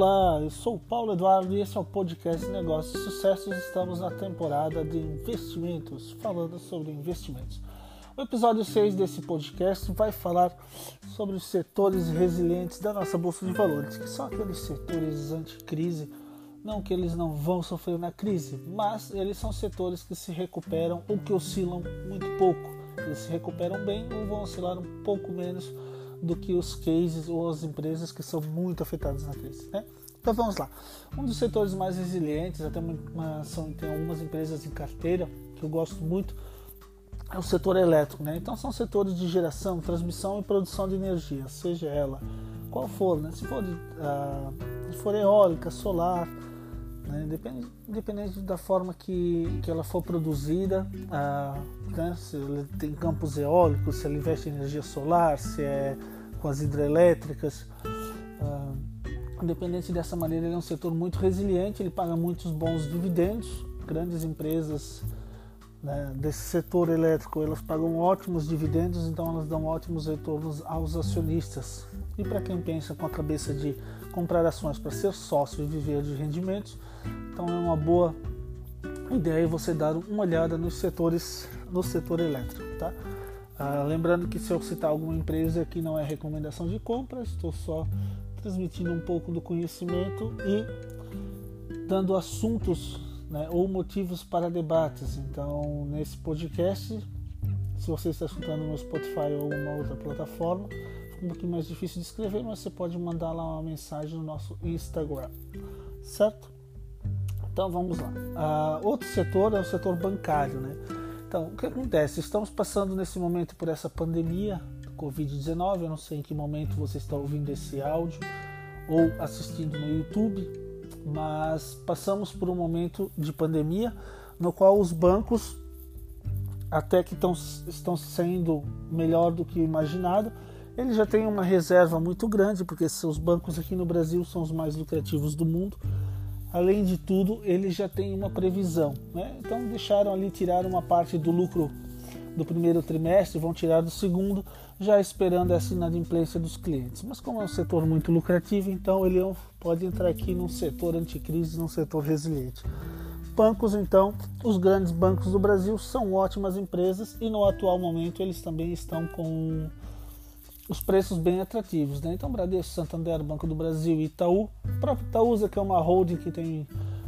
Olá, eu sou o Paulo Eduardo e esse é o podcast Negócios e Sucessos. Estamos na temporada de investimentos, falando sobre investimentos. O episódio 6 desse podcast vai falar sobre os setores resilientes da nossa bolsa de valores, que são aqueles setores anticrise, não que eles não vão sofrer na crise, mas eles são setores que se recuperam ou que oscilam muito pouco. Eles se recuperam bem ou vão oscilar um pouco menos do que os cases ou as empresas que são muito afetadas na crise. Né? Então vamos lá. Um dos setores mais resilientes, até uma, são, tem algumas empresas em carteira que eu gosto muito, é o setor elétrico. Né? Então são setores de geração, transmissão e produção de energia, seja ela qual for, né? se, for, uh, se for eólica, solar, né? Depende, independente da forma que, que ela for produzida, uh, né? se ele tem campos eólicos, se ele investe em energia solar, se é com as hidrelétricas. Independente dessa maneira, ele é um setor muito resiliente, ele paga muitos bons dividendos. Grandes empresas né, desse setor elétrico elas pagam ótimos dividendos, então elas dão ótimos retornos aos acionistas. E para quem pensa com a cabeça de comprar ações para ser sócio e viver de rendimentos, então é uma boa ideia você dar uma olhada nos setores no setor elétrico, tá? Ah, lembrando que se eu citar alguma empresa aqui não é recomendação de compra, estou só transmitindo um pouco do conhecimento e dando assuntos né, ou motivos para debates. Então, nesse podcast, se você está escutando no Spotify ou uma outra plataforma, um pouquinho mais difícil de escrever, mas você pode mandar lá uma mensagem no nosso Instagram, certo? Então vamos lá. Uh, outro setor é o setor bancário, né? Então, o que acontece? Estamos passando nesse momento por essa pandemia do Covid-19. Eu não sei em que momento você está ouvindo esse áudio ou assistindo no YouTube, mas passamos por um momento de pandemia no qual os bancos até que estão, estão sendo melhor do que imaginado. Eles já têm uma reserva muito grande, porque os bancos aqui no Brasil são os mais lucrativos do mundo além de tudo, eles já têm uma previsão. Né? Então deixaram ali tirar uma parte do lucro do primeiro trimestre, vão tirar do segundo, já esperando essa inadimplência dos clientes. Mas como é um setor muito lucrativo, então ele pode entrar aqui num setor anticrise, num setor resiliente. Bancos, então, os grandes bancos do Brasil são ótimas empresas e no atual momento eles também estão com os preços bem atrativos. Né? Então, Bradesco, Santander, Banco do Brasil e Itaú. O próprio Itaúsa, que é uma holding que tem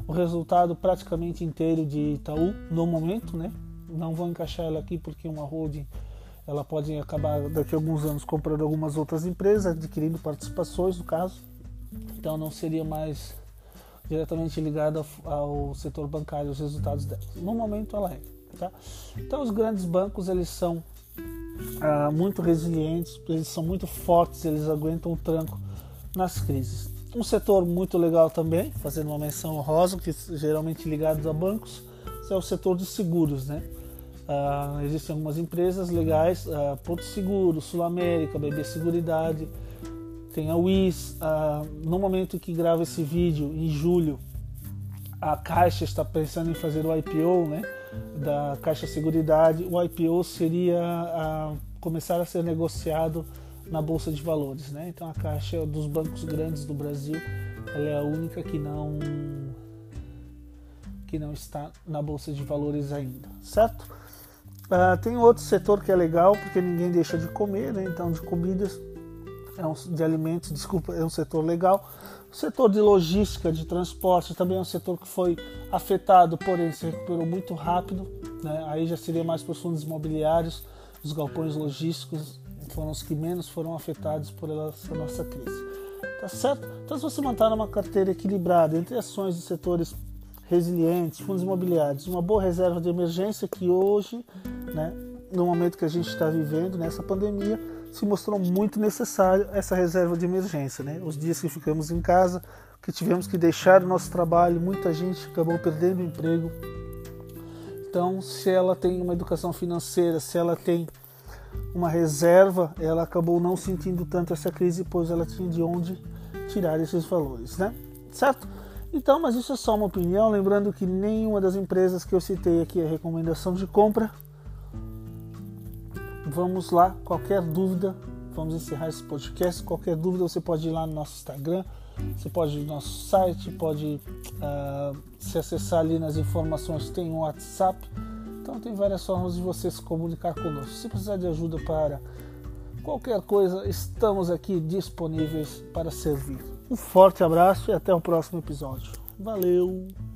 o resultado praticamente inteiro de Itaú no momento. Né? Não vou encaixar ela aqui porque uma holding ela pode acabar daqui a alguns anos comprando algumas outras empresas, adquirindo participações no caso. Então não seria mais diretamente ligada ao setor bancário os resultados dela. No momento ela é. Tá? Então os grandes bancos eles são ah, muito resilientes, eles são muito fortes, eles aguentam o tranco nas crises. Um setor muito legal também, fazendo uma menção honrosa, que geralmente ligados a bancos, é o setor de seguros, né? Ah, existem algumas empresas legais, ah, Porto Seguro, Sul América, BB Seguridade, tem a WIS. Ah, no momento que gravo esse vídeo, em julho, a Caixa está pensando em fazer o IPO, né? da Caixa Seguridade, o IPO seria a, começar a ser negociado na bolsa de valores, né? Então a Caixa é dos bancos grandes do Brasil, ela é a única que não que não está na bolsa de valores ainda, certo? Uh, tem outro setor que é legal porque ninguém deixa de comer, né? Então de comidas, é um, de alimentos, desculpa, é um setor legal. O setor de logística, de transporte, também é um setor que foi afetado, porém se recuperou muito rápido. Né? Aí já seria mais para os fundos imobiliários, os galpões logísticos foram os que menos foram afetados por essa nossa crise. Tá certo? Então, se você montar uma carteira equilibrada entre ações de setores resilientes, fundos imobiliários, uma boa reserva de emergência que hoje, né, no momento que a gente está vivendo, nessa pandemia, se mostrou muito necessário essa reserva de emergência. Né? Os dias que ficamos em casa, que tivemos que deixar o nosso trabalho, muita gente acabou perdendo o emprego. Então, se ela tem uma educação financeira, se ela tem uma reserva, ela acabou não sentindo tanto essa crise, pois ela tinha de onde tirar esses valores, né? Certo? Então, mas isso é só uma opinião, lembrando que nenhuma das empresas que eu citei aqui é recomendação de compra. Vamos lá, qualquer dúvida vamos encerrar esse podcast. Qualquer dúvida você pode ir lá no nosso Instagram, você pode ir no nosso site, pode uh, se acessar ali nas informações, tem um WhatsApp. Então tem várias formas de você se comunicar conosco. Se precisar de ajuda para qualquer coisa, estamos aqui disponíveis para servir. Um forte abraço e até o próximo episódio. Valeu!